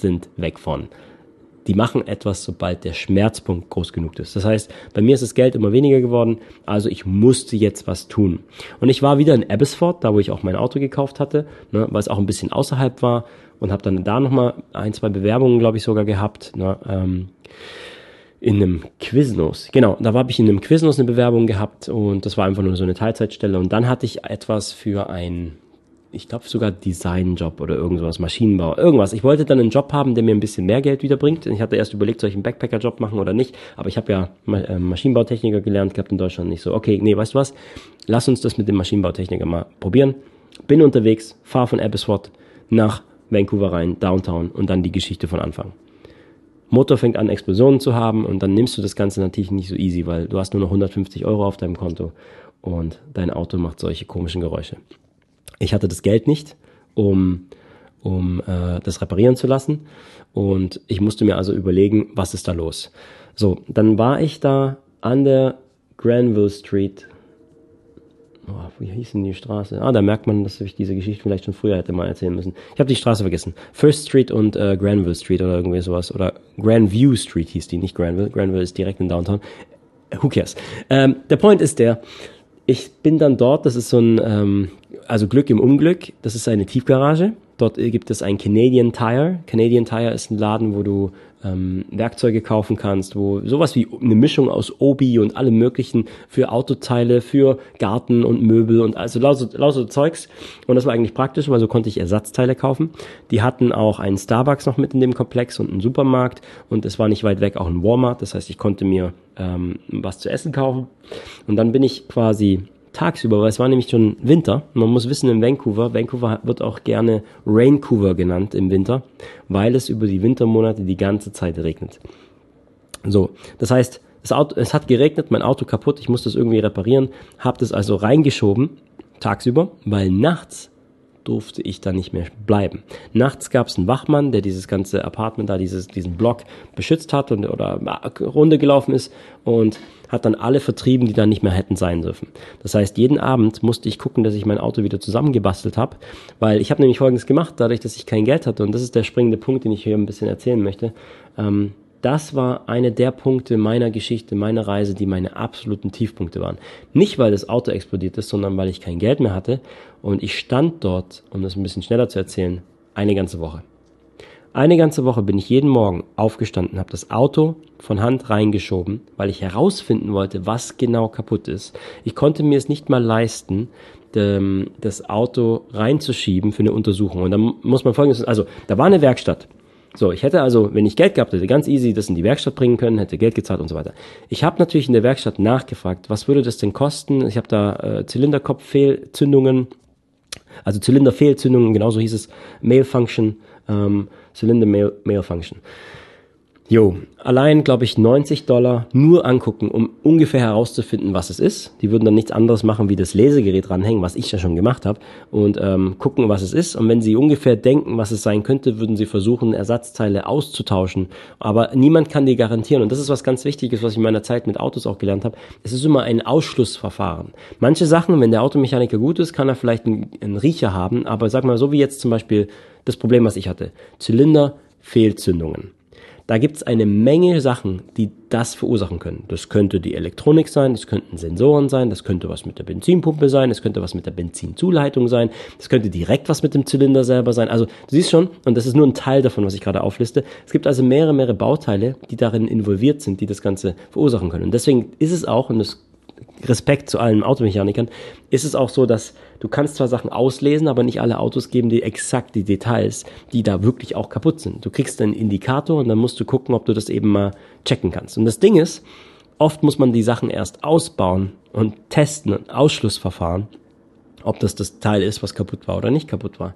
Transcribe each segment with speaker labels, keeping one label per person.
Speaker 1: sind weg von. Die machen etwas, sobald der Schmerzpunkt groß genug ist. Das heißt, bei mir ist das Geld immer weniger geworden, also ich musste jetzt was tun. Und ich war wieder in Abbotsford, da wo ich auch mein Auto gekauft hatte, ne, weil es auch ein bisschen außerhalb war und habe dann da nochmal ein, zwei Bewerbungen, glaube ich, sogar gehabt. Ne, ähm, in einem Quiznos. Genau, da habe ich in einem Quiznos eine Bewerbung gehabt und das war einfach nur so eine Teilzeitstelle. Und dann hatte ich etwas für ein ich glaube sogar Designjob oder irgendwas, Maschinenbau, irgendwas. Ich wollte dann einen Job haben, der mir ein bisschen mehr Geld wiederbringt. Ich hatte erst überlegt, soll ich einen Backpacker-Job machen oder nicht, aber ich habe ja äh, Maschinenbautechniker gelernt gehabt in Deutschland nicht so. Okay, nee, weißt du was? Lass uns das mit dem Maschinenbautechniker mal probieren. Bin unterwegs, fahr von Abbotsford nach Vancouver rein, Downtown und dann die Geschichte von Anfang. Motor fängt an, Explosionen zu haben und dann nimmst du das Ganze natürlich nicht so easy, weil du hast nur noch 150 Euro auf deinem Konto und dein Auto macht solche komischen Geräusche. Ich hatte das Geld nicht, um, um äh, das reparieren zu lassen. Und ich musste mir also überlegen, was ist da los. So, dann war ich da an der Granville Street. Oh, wie hieß denn die Straße? Ah, da merkt man, dass ich diese Geschichte vielleicht schon früher hätte mal erzählen müssen. Ich habe die Straße vergessen. First Street und äh, Granville Street oder irgendwie sowas. Oder Grandview Street hieß die, nicht Granville. Granville ist direkt in Downtown. Who cares? Ähm, der Point ist der, ich bin dann dort, das ist so ein, ähm, also Glück im Unglück, das ist eine Tiefgarage. Dort gibt es ein Canadian Tire. Canadian Tire ist ein Laden, wo du ähm, Werkzeuge kaufen kannst, wo sowas wie eine Mischung aus Obi und allem möglichen für Autoteile, für Garten und Möbel und also lauter, lauter Zeugs. Und das war eigentlich praktisch, weil so konnte ich Ersatzteile kaufen. Die hatten auch einen Starbucks noch mit in dem Komplex und einen Supermarkt und es war nicht weit weg auch ein Walmart. Das heißt, ich konnte mir ähm, was zu essen kaufen. Und dann bin ich quasi tagsüber, weil es war nämlich schon Winter. Man muss wissen, in Vancouver, Vancouver wird auch gerne Raincouver genannt im Winter, weil es über die Wintermonate die ganze Zeit regnet. So, das heißt, das Auto, es hat geregnet, mein Auto kaputt, ich musste es irgendwie reparieren, habe das also reingeschoben tagsüber, weil nachts durfte ich da nicht mehr bleiben. Nachts gab es einen Wachmann, der dieses ganze Apartment da, dieses, diesen Block beschützt hat und oder Runde gelaufen ist und hat dann alle vertrieben, die da nicht mehr hätten sein dürfen. Das heißt, jeden Abend musste ich gucken, dass ich mein Auto wieder zusammengebastelt habe, weil ich habe nämlich Folgendes gemacht, dadurch, dass ich kein Geld hatte und das ist der springende Punkt, den ich hier ein bisschen erzählen möchte. Ähm, das war eine der Punkte meiner Geschichte, meiner Reise, die meine absoluten Tiefpunkte waren. Nicht, weil das Auto explodiert ist, sondern weil ich kein Geld mehr hatte. Und ich stand dort, um das ein bisschen schneller zu erzählen, eine ganze Woche. Eine ganze Woche bin ich jeden Morgen aufgestanden, habe das Auto von Hand reingeschoben, weil ich herausfinden wollte, was genau kaputt ist. Ich konnte mir es nicht mal leisten, das Auto reinzuschieben für eine Untersuchung. Und dann muss man folgendes, also da war eine Werkstatt. So, ich hätte also, wenn ich Geld gehabt hätte, ganz easy das in die Werkstatt bringen können, hätte Geld gezahlt und so weiter. Ich habe natürlich in der Werkstatt nachgefragt, was würde das denn kosten? Ich habe da äh, Zylinderkopffehlzündungen, also Zylinderfehlzündungen, genauso hieß es, Mail Function, ähm, Zylinder Mail, Mail Function. Jo, allein glaube ich 90 Dollar nur angucken, um ungefähr herauszufinden, was es ist. Die würden dann nichts anderes machen, wie das Lesegerät ranhängen, was ich ja schon gemacht habe, und ähm, gucken, was es ist. Und wenn sie ungefähr denken, was es sein könnte, würden sie versuchen, Ersatzteile auszutauschen. Aber niemand kann die garantieren. Und das ist was ganz Wichtiges, was ich in meiner Zeit mit Autos auch gelernt habe. Es ist immer ein Ausschlussverfahren. Manche Sachen, wenn der Automechaniker gut ist, kann er vielleicht einen, einen Riecher haben. Aber sag mal, so wie jetzt zum Beispiel das Problem, was ich hatte. Zylinder, Fehlzündungen. Da gibt es eine Menge Sachen, die das verursachen können. Das könnte die Elektronik sein, das könnten Sensoren sein, das könnte was mit der Benzinpumpe sein, das könnte was mit der Benzinzuleitung sein, das könnte direkt was mit dem Zylinder selber sein. Also du siehst schon, und das ist nur ein Teil davon, was ich gerade aufliste, es gibt also mehrere, mehrere Bauteile, die darin involviert sind, die das Ganze verursachen können. Und deswegen ist es auch, und das Respekt zu allen Automechanikern, ist es auch so, dass du kannst zwar Sachen auslesen, aber nicht alle Autos geben dir exakt die Details, die da wirklich auch kaputt sind. Du kriegst einen Indikator und dann musst du gucken, ob du das eben mal checken kannst. Und das Ding ist, oft muss man die Sachen erst ausbauen und testen, ein Ausschlussverfahren, ob das das Teil ist, was kaputt war oder nicht kaputt war.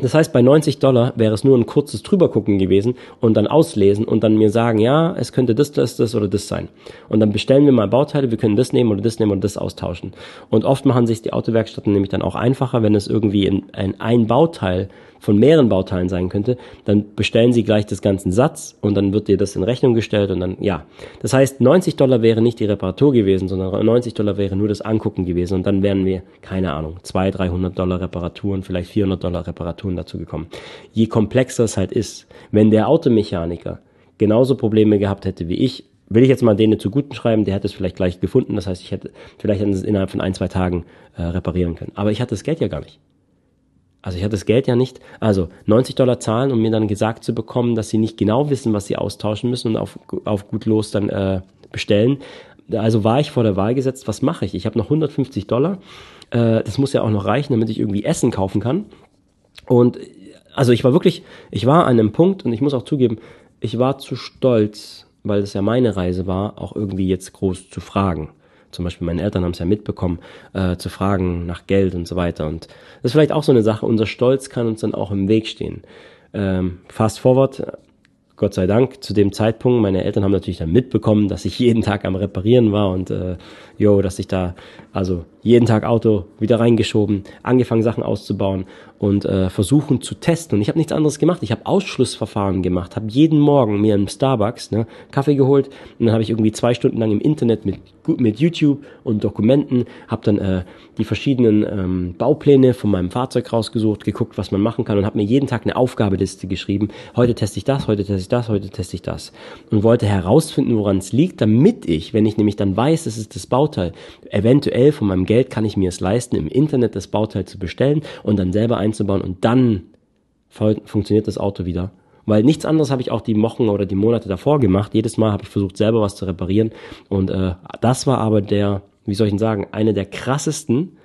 Speaker 1: Das heißt, bei 90 Dollar wäre es nur ein kurzes drübergucken gewesen und dann auslesen und dann mir sagen, ja, es könnte das, das, das oder das sein. Und dann bestellen wir mal Bauteile, wir können das nehmen oder das nehmen oder das austauschen. Und oft machen sich die Autowerkstätten nämlich dann auch einfacher, wenn es irgendwie in, in ein Bauteil von mehreren Bauteilen sein könnte, dann bestellen Sie gleich das ganzen Satz und dann wird dir das in Rechnung gestellt und dann, ja. Das heißt, 90 Dollar wäre nicht die Reparatur gewesen, sondern 90 Dollar wäre nur das Angucken gewesen und dann wären wir, keine Ahnung, 200, 300 Dollar Reparaturen, vielleicht 400 Dollar Reparaturen dazu gekommen. Je komplexer es halt ist, wenn der Automechaniker genauso Probleme gehabt hätte wie ich, will ich jetzt mal denen zu guten schreiben, der hätte es vielleicht gleich gefunden. Das heißt, ich hätte vielleicht innerhalb von ein, zwei Tagen äh, reparieren können. Aber ich hatte das Geld ja gar nicht. Also ich hatte das Geld ja nicht. Also 90 Dollar zahlen, um mir dann gesagt zu bekommen, dass sie nicht genau wissen, was sie austauschen müssen und auf, auf gut los dann äh, bestellen. Also war ich vor der Wahl gesetzt, was mache ich? Ich habe noch 150 Dollar. Äh, das muss ja auch noch reichen, damit ich irgendwie Essen kaufen kann. Und also ich war wirklich, ich war an einem Punkt und ich muss auch zugeben, ich war zu stolz, weil es ja meine Reise war, auch irgendwie jetzt groß zu fragen. Zum Beispiel meine Eltern haben es ja mitbekommen, äh, zu fragen nach Geld und so weiter. Und das ist vielleicht auch so eine Sache, unser Stolz kann uns dann auch im Weg stehen. Ähm, fast forward, Gott sei Dank, zu dem Zeitpunkt, meine Eltern haben natürlich dann mitbekommen, dass ich jeden Tag am Reparieren war und äh, yo, dass ich da also jeden Tag Auto wieder reingeschoben, angefangen Sachen auszubauen und äh, versuchen zu testen. Und ich habe nichts anderes gemacht. Ich habe Ausschlussverfahren gemacht, habe jeden Morgen mir im Starbucks ne, Kaffee geholt und dann habe ich irgendwie zwei Stunden lang im Internet mit, mit YouTube und Dokumenten, habe dann äh, die verschiedenen ähm, Baupläne von meinem Fahrzeug rausgesucht, geguckt, was man machen kann und habe mir jeden Tag eine Aufgabeliste geschrieben. Heute teste ich das, heute teste ich das, heute teste ich das. Und wollte herausfinden, woran es liegt, damit ich, wenn ich nämlich dann weiß, es ist das Bauteil, eventuell von meinem Geld kann ich mir es leisten, im Internet das Bauteil zu bestellen und dann selber einzubauen und dann funktioniert das Auto wieder. Weil nichts anderes habe ich auch die Wochen oder die Monate davor gemacht. Jedes Mal habe ich versucht, selber was zu reparieren. Und äh, das war aber der, wie soll ich denn sagen, eine der krassesten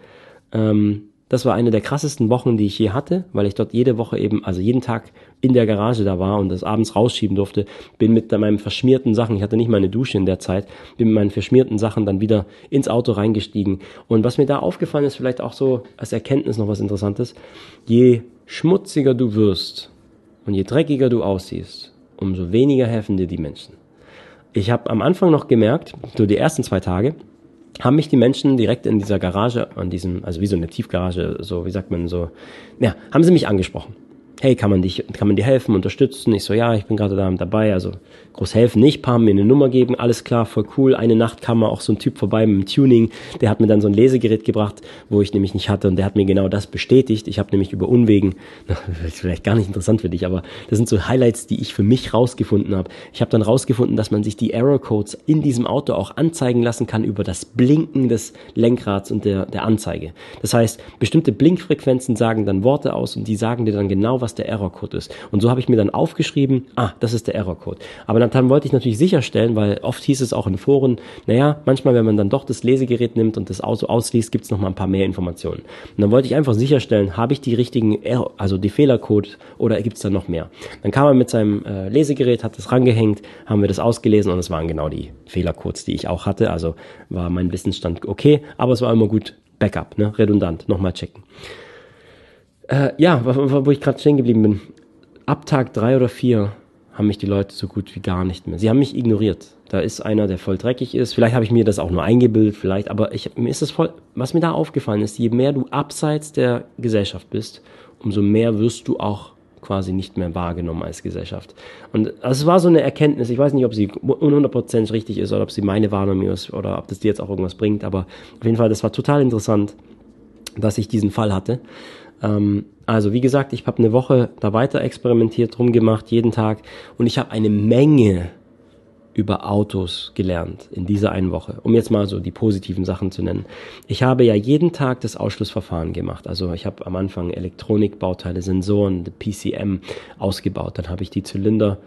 Speaker 1: ähm, das war eine der krassesten Wochen, die ich je hatte, weil ich dort jede Woche eben, also jeden Tag in der Garage da war und das abends rausschieben durfte. Bin mit meinen verschmierten Sachen, ich hatte nicht mal eine Dusche in der Zeit, bin mit meinen verschmierten Sachen dann wieder ins Auto reingestiegen. Und was mir da aufgefallen ist, vielleicht auch so als Erkenntnis noch was Interessantes, je schmutziger du wirst und je dreckiger du aussiehst, umso weniger helfen dir die Menschen. Ich habe am Anfang noch gemerkt, so die ersten zwei Tage, haben mich die Menschen direkt in dieser Garage, an diesem, also wie so eine Tiefgarage, so, wie sagt man so, ja, haben sie mich angesprochen hey, kann man dich, kann man dir helfen, unterstützen? Ich so, ja, ich bin gerade da dabei, also groß helfen nicht, paar mir eine Nummer geben, alles klar, voll cool. Eine Nacht kam mal auch so ein Typ vorbei mit dem Tuning, der hat mir dann so ein Lesegerät gebracht, wo ich nämlich nicht hatte und der hat mir genau das bestätigt. Ich habe nämlich über Unwegen, ist vielleicht gar nicht interessant für dich, aber das sind so Highlights, die ich für mich rausgefunden habe. Ich habe dann rausgefunden, dass man sich die Error Codes in diesem Auto auch anzeigen lassen kann über das Blinken des Lenkrads und der, der Anzeige. Das heißt, bestimmte Blinkfrequenzen sagen dann Worte aus und die sagen dir dann genau, was der Errorcode ist. Und so habe ich mir dann aufgeschrieben, ah, das ist der Errorcode. Aber dann, dann wollte ich natürlich sicherstellen, weil oft hieß es auch in Foren, naja, manchmal, wenn man dann doch das Lesegerät nimmt und das Auto ausliest, gibt es noch mal ein paar mehr Informationen. Und dann wollte ich einfach sicherstellen, habe ich die richtigen, Error, also die Fehlercode oder gibt es da noch mehr? Dann kam er mit seinem äh, Lesegerät, hat das rangehängt, haben wir das ausgelesen und es waren genau die Fehlercodes, die ich auch hatte. Also war mein Wissensstand okay, aber es war immer gut Backup, ne? redundant, nochmal checken. Äh, ja, wo, wo ich gerade stehen geblieben bin. Ab Tag drei oder vier haben mich die Leute so gut wie gar nicht mehr. Sie haben mich ignoriert. Da ist einer, der voll dreckig ist. Vielleicht habe ich mir das auch nur eingebildet, vielleicht, aber ich, mir ist das voll, was mir da aufgefallen ist, je mehr du abseits der Gesellschaft bist, umso mehr wirst du auch quasi nicht mehr wahrgenommen als Gesellschaft. Und es war so eine Erkenntnis, ich weiß nicht, ob sie 100% richtig ist oder ob sie meine Wahrnehmung ist oder ob das dir jetzt auch irgendwas bringt, aber auf jeden Fall, das war total interessant, dass ich diesen Fall hatte. Ähm, also wie gesagt, ich habe eine Woche da weiter experimentiert, rumgemacht, jeden Tag und ich habe eine Menge über Autos gelernt in dieser einen Woche, um jetzt mal so die positiven Sachen zu nennen. Ich habe ja jeden Tag das Ausschlussverfahren gemacht. Also ich habe am Anfang Elektronikbauteile, Sensoren, PCM ausgebaut. Dann habe ich die Zylinder,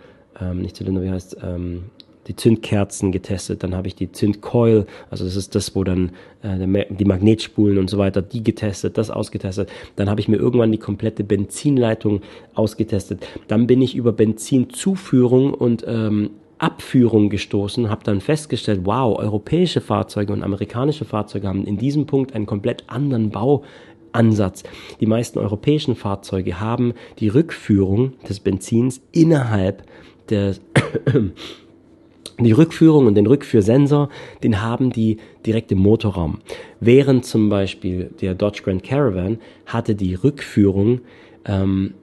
Speaker 1: ähm, nicht Zylinder, wie heißt ähm, die Zündkerzen getestet, dann habe ich die Zündcoil, also das ist das, wo dann äh, die Magnetspulen und so weiter, die getestet, das ausgetestet. Dann habe ich mir irgendwann die komplette Benzinleitung ausgetestet. Dann bin ich über Benzinzuführung und ähm, Abführung gestoßen, habe dann festgestellt, wow, europäische Fahrzeuge und amerikanische Fahrzeuge haben in diesem Punkt einen komplett anderen Bauansatz. Die meisten europäischen Fahrzeuge haben die Rückführung des Benzins innerhalb des die Rückführung und den Rückführsensor, den haben die direkt im Motorraum. Während zum Beispiel der Dodge Grand Caravan hatte die Rückführung ähm,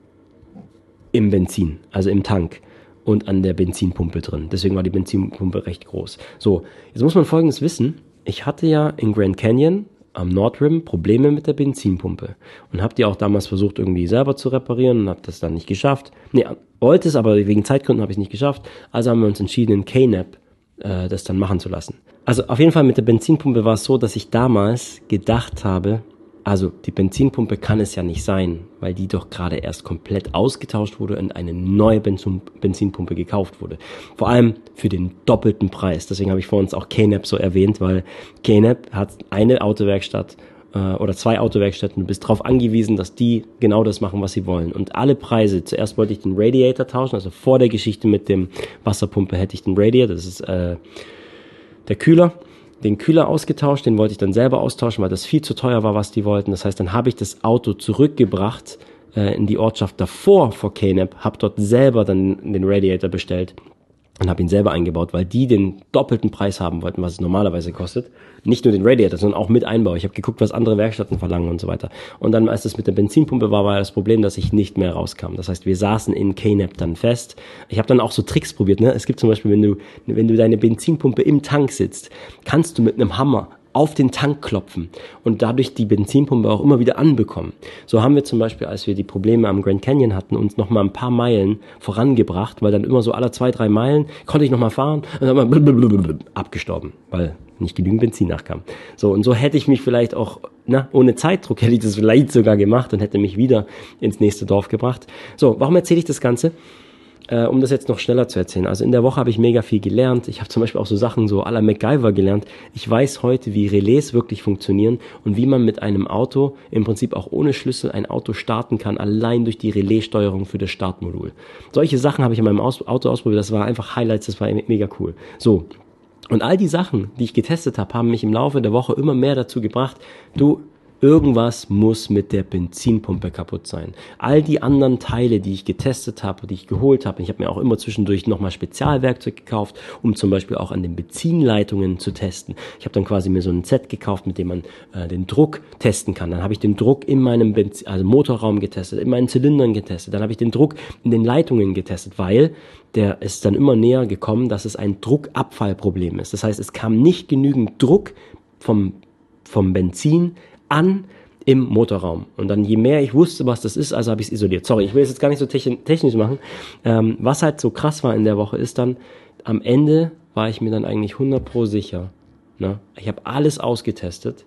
Speaker 1: im Benzin, also im Tank und an der Benzinpumpe drin. Deswegen war die Benzinpumpe recht groß. So, jetzt muss man Folgendes wissen. Ich hatte ja in Grand Canyon am Nordrim Probleme mit der Benzinpumpe und habe die auch damals versucht irgendwie selber zu reparieren und habe das dann nicht geschafft. Nee, wollte es, aber wegen Zeitgründen habe ich es nicht geschafft. Also haben wir uns entschieden, in KNAP äh, das dann machen zu lassen. Also auf jeden Fall mit der Benzinpumpe war es so, dass ich damals gedacht habe, also die Benzinpumpe kann es ja nicht sein, weil die doch gerade erst komplett ausgetauscht wurde und eine neue Benzin Benzinpumpe gekauft wurde. Vor allem für den doppelten Preis. Deswegen habe ich vor uns auch KNAP so erwähnt, weil KNAP hat eine Autowerkstatt äh, oder zwei Autowerkstätten. Du bist darauf angewiesen, dass die genau das machen, was sie wollen. Und alle Preise, zuerst wollte ich den Radiator tauschen, also vor der Geschichte mit dem Wasserpumpe hätte ich den Radiator, das ist äh, der Kühler den Kühler ausgetauscht, den wollte ich dann selber austauschen, weil das viel zu teuer war, was die wollten. Das heißt, dann habe ich das Auto zurückgebracht äh, in die Ortschaft davor vor KNAP, habe dort selber dann den Radiator bestellt und habe ihn selber eingebaut, weil die den doppelten Preis haben wollten, was es normalerweise kostet. Nicht nur den Radiator, sondern auch mit Einbau. Ich habe geguckt, was andere Werkstätten verlangen und so weiter. Und dann, als das mit der Benzinpumpe war, war das Problem, dass ich nicht mehr rauskam. Das heißt, wir saßen in KNAP dann fest. Ich habe dann auch so Tricks probiert. Ne? Es gibt zum Beispiel, wenn du, wenn du deine Benzinpumpe im Tank sitzt, kannst du mit einem Hammer auf den Tank klopfen und dadurch die Benzinpumpe auch immer wieder anbekommen. So haben wir zum Beispiel, als wir die Probleme am Grand Canyon hatten, uns noch mal ein paar Meilen vorangebracht, weil dann immer so alle zwei, drei Meilen konnte ich noch mal fahren und dann mal abgestorben, weil nicht genügend Benzin nachkam. So, und so hätte ich mich vielleicht auch, na, ohne Zeitdruck hätte ich das vielleicht sogar gemacht und hätte mich wieder ins nächste Dorf gebracht. So, warum erzähle ich das Ganze? Äh, um das jetzt noch schneller zu erzählen. Also in der Woche habe ich mega viel gelernt. Ich habe zum Beispiel auch so Sachen so la MacGyver gelernt. Ich weiß heute, wie Relais wirklich funktionieren und wie man mit einem Auto im Prinzip auch ohne Schlüssel ein Auto starten kann, allein durch die Relaissteuerung für das Startmodul. Solche Sachen habe ich in meinem Auto ausprobiert. Das war einfach Highlights, das war mega cool. So. Und all die Sachen, die ich getestet habe, haben mich im Laufe der Woche immer mehr dazu gebracht, du, Irgendwas muss mit der Benzinpumpe kaputt sein. All die anderen Teile, die ich getestet habe, die ich geholt habe, ich habe mir auch immer zwischendurch nochmal Spezialwerkzeug gekauft, um zum Beispiel auch an den Benzinleitungen zu testen. Ich habe dann quasi mir so ein Set gekauft, mit dem man äh, den Druck testen kann. Dann habe ich den Druck in meinem Benzin, also Motorraum getestet, in meinen Zylindern getestet. Dann habe ich den Druck in den Leitungen getestet, weil der ist dann immer näher gekommen, dass es ein Druckabfallproblem ist. Das heißt, es kam nicht genügend Druck vom, vom Benzin an im Motorraum. Und dann je mehr ich wusste, was das ist, also habe ich es isoliert. Sorry, ich will es jetzt gar nicht so technisch machen. Ähm, was halt so krass war in der Woche ist dann, am Ende war ich mir dann eigentlich 100 pro sicher. Ne? Ich habe alles ausgetestet.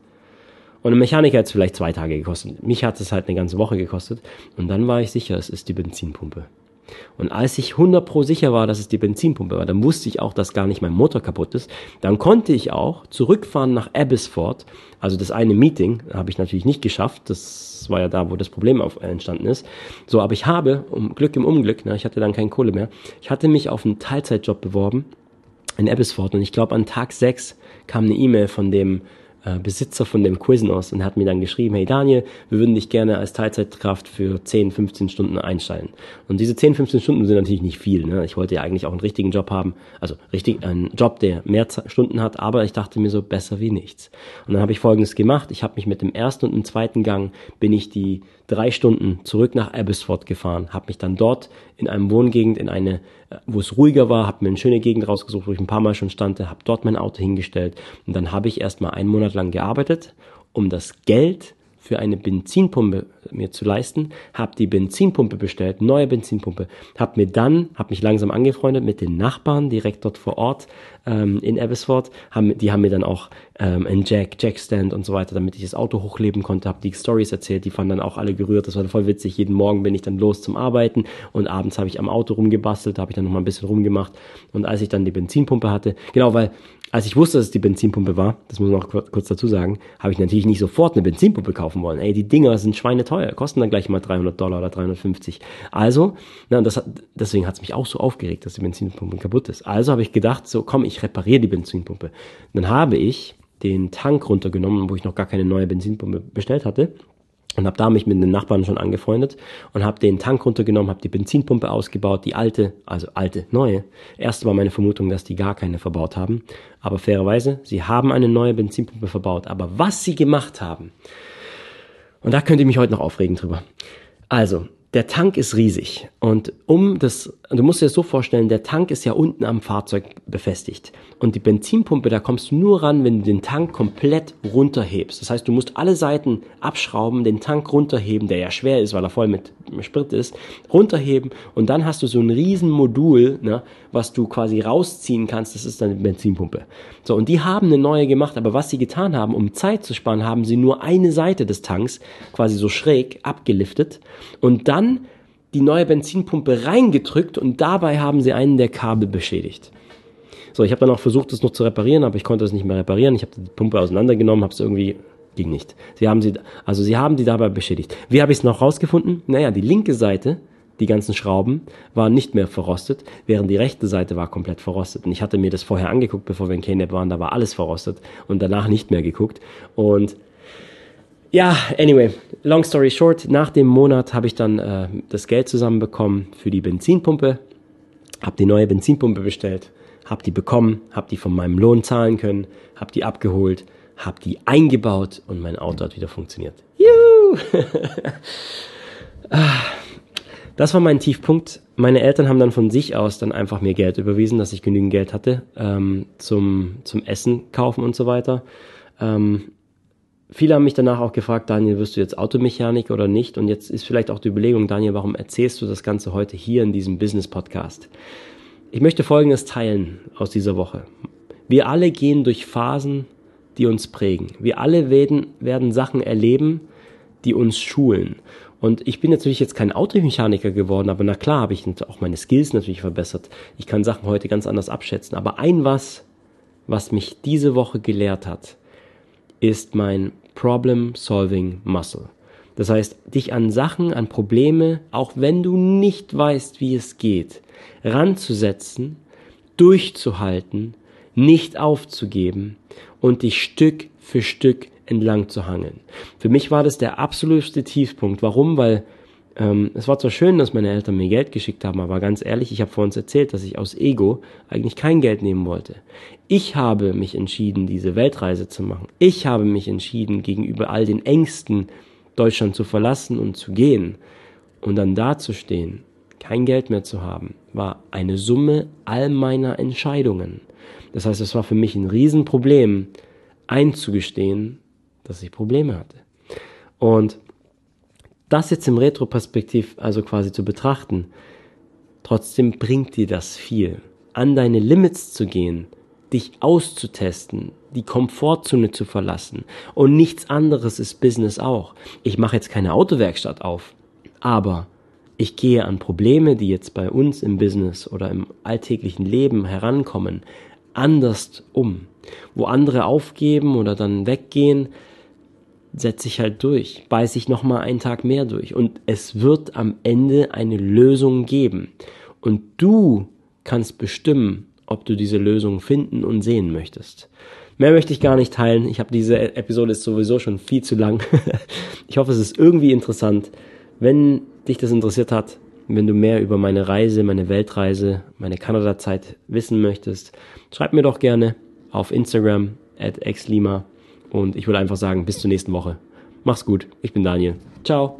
Speaker 1: Und ein Mechaniker hat es vielleicht zwei Tage gekostet. Mich hat es halt eine ganze Woche gekostet. Und dann war ich sicher, es ist die Benzinpumpe. Und als ich 100 pro sicher war, dass es die Benzinpumpe war, dann wusste ich auch, dass gar nicht mein Motor kaputt ist. Dann konnte ich auch zurückfahren nach Abbotsford. Also das eine Meeting habe ich natürlich nicht geschafft. Das war ja da, wo das Problem auf, äh, entstanden ist. So, aber ich habe, um Glück im Unglück, na, ich hatte dann keine Kohle mehr, ich hatte mich auf einen Teilzeitjob beworben in Abbotsford. Und ich glaube, an Tag 6 kam eine E-Mail von dem äh, Besitzer von dem Quiznos und hat mir dann geschrieben, hey Daniel, wir würden dich gerne als Teilzeitkraft für 10, 15 Stunden einstellen. Und diese 10, 15 Stunden sind natürlich nicht viel. Ne? Ich wollte ja eigentlich auch einen richtigen Job haben, also richtig einen Job, der mehr Stunden hat, aber ich dachte mir so, besser wie nichts. Und dann habe ich Folgendes gemacht. Ich habe mich mit dem ersten und dem zweiten Gang, bin ich die drei Stunden zurück nach Abbotsford gefahren, habe mich dann dort in einem Wohngegend, in eine, äh, wo es ruhiger war, habe mir eine schöne Gegend rausgesucht, wo ich ein paar Mal schon stand, habe dort mein Auto hingestellt und dann habe ich erstmal einen Monat lang gearbeitet, um das Geld für eine Benzinpumpe mir zu leisten, habe die Benzinpumpe bestellt, neue Benzinpumpe, habe mir dann, habe mich langsam angefreundet mit den Nachbarn direkt dort vor Ort ähm, in Abbotsford, haben, die haben mir dann auch ähm, ein Jack, Jackstand und so weiter, damit ich das Auto hochleben konnte, habe die Stories erzählt, die fanden dann auch alle gerührt, das war voll witzig, jeden Morgen bin ich dann los zum Arbeiten und abends habe ich am Auto rumgebastelt, habe ich dann noch mal ein bisschen rumgemacht und als ich dann die Benzinpumpe hatte, genau, weil als ich wusste, dass es die Benzinpumpe war, das muss man auch kurz dazu sagen, habe ich natürlich nicht sofort eine Benzinpumpe kaufen wollen. Ey, die Dinger sind schweineteuer, kosten dann gleich mal 300 Dollar oder 350. Also, na, das hat, deswegen hat es mich auch so aufgeregt, dass die Benzinpumpe kaputt ist. Also habe ich gedacht, so komm, ich repariere die Benzinpumpe. Dann habe ich den Tank runtergenommen, wo ich noch gar keine neue Benzinpumpe bestellt hatte und habe da mich mit den Nachbarn schon angefreundet und habe den Tank runtergenommen, habe die Benzinpumpe ausgebaut, die alte, also alte, neue. Erst war meine Vermutung, dass die gar keine verbaut haben, aber fairerweise, sie haben eine neue Benzinpumpe verbaut. Aber was sie gemacht haben, und da könnt ihr mich heute noch aufregen drüber. Also, der Tank ist riesig und um das, du musst dir das so vorstellen, der Tank ist ja unten am Fahrzeug befestigt. Und die Benzinpumpe, da kommst du nur ran, wenn du den Tank komplett runterhebst. Das heißt, du musst alle Seiten abschrauben, den Tank runterheben, der ja schwer ist, weil er voll mit Sprit ist, runterheben. Und dann hast du so ein riesen Modul, ne, was du quasi rausziehen kannst, das ist dann die Benzinpumpe. So, und die haben eine neue gemacht, aber was sie getan haben, um Zeit zu sparen, haben sie nur eine Seite des Tanks quasi so schräg abgeliftet. Und dann die neue Benzinpumpe reingedrückt und dabei haben sie einen der Kabel beschädigt. So, ich habe dann auch versucht, das noch zu reparieren, aber ich konnte es nicht mehr reparieren. Ich habe die Pumpe auseinandergenommen, habe es irgendwie ging nicht. Sie haben sie, also sie haben die dabei beschädigt. Wie habe ich es noch rausgefunden? Naja, die linke Seite, die ganzen Schrauben, waren nicht mehr verrostet, während die rechte Seite war komplett verrostet. Und ich hatte mir das vorher angeguckt, bevor wir in K-Nap waren, da war alles verrostet und danach nicht mehr geguckt. Und ja, anyway, long story short, nach dem Monat habe ich dann äh, das Geld zusammenbekommen für die Benzinpumpe, habe die neue Benzinpumpe bestellt, habe die bekommen, habe die von meinem Lohn zahlen können, habe die abgeholt, habe die eingebaut und mein Auto hat wieder funktioniert. Juhu! Ah, das war mein Tiefpunkt. Meine Eltern haben dann von sich aus dann einfach mir Geld überwiesen, dass ich genügend Geld hatte ähm, zum, zum Essen kaufen und so weiter. Ähm, viele haben mich danach auch gefragt, Daniel, wirst du jetzt Automechaniker oder nicht? Und jetzt ist vielleicht auch die Überlegung, Daniel, warum erzählst du das Ganze heute hier in diesem Business Podcast? Ich möchte Folgendes teilen aus dieser Woche. Wir alle gehen durch Phasen, die uns prägen. Wir alle werden, werden Sachen erleben, die uns schulen. Und ich bin natürlich jetzt kein Automechaniker geworden, aber na klar habe ich auch meine Skills natürlich verbessert. Ich kann Sachen heute ganz anders abschätzen. Aber ein was, was mich diese Woche gelehrt hat, ist mein Problem-Solving Muscle. Das heißt, dich an Sachen, an Probleme, auch wenn du nicht weißt, wie es geht, ranzusetzen, durchzuhalten, nicht aufzugeben und dich Stück für Stück entlang zu hangeln. Für mich war das der absolute Tiefpunkt. Warum? Weil ähm, es war zwar schön, dass meine Eltern mir Geld geschickt haben, aber ganz ehrlich, ich habe vor uns erzählt, dass ich aus Ego eigentlich kein Geld nehmen wollte. Ich habe mich entschieden, diese Weltreise zu machen. Ich habe mich entschieden, gegenüber all den Ängsten Deutschland zu verlassen und zu gehen und dann dazustehen, kein Geld mehr zu haben, war eine Summe all meiner Entscheidungen. Das heißt, es war für mich ein Riesenproblem, einzugestehen, dass ich Probleme hatte. Und das jetzt im Retroperspektiv also quasi zu betrachten, trotzdem bringt dir das viel. An deine Limits zu gehen, dich auszutesten, die Komfortzone zu verlassen. Und nichts anderes ist Business auch. Ich mache jetzt keine Autowerkstatt auf, aber ich gehe an Probleme, die jetzt bei uns im Business oder im alltäglichen Leben herankommen, anders um. Wo andere aufgeben oder dann weggehen, setze ich halt durch, beiße ich nochmal einen Tag mehr durch. Und es wird am Ende eine Lösung geben. Und du kannst bestimmen, ob du diese Lösung finden und sehen möchtest. Mehr möchte ich gar nicht teilen. Ich habe diese Episode ist sowieso schon viel zu lang. ich hoffe, es ist irgendwie interessant. Wenn dich das interessiert hat, wenn du mehr über meine Reise, meine Weltreise, meine Kanada-Zeit wissen möchtest, schreib mir doch gerne auf Instagram at xlima und ich würde einfach sagen, bis zur nächsten Woche. Mach's gut. Ich bin Daniel. Ciao.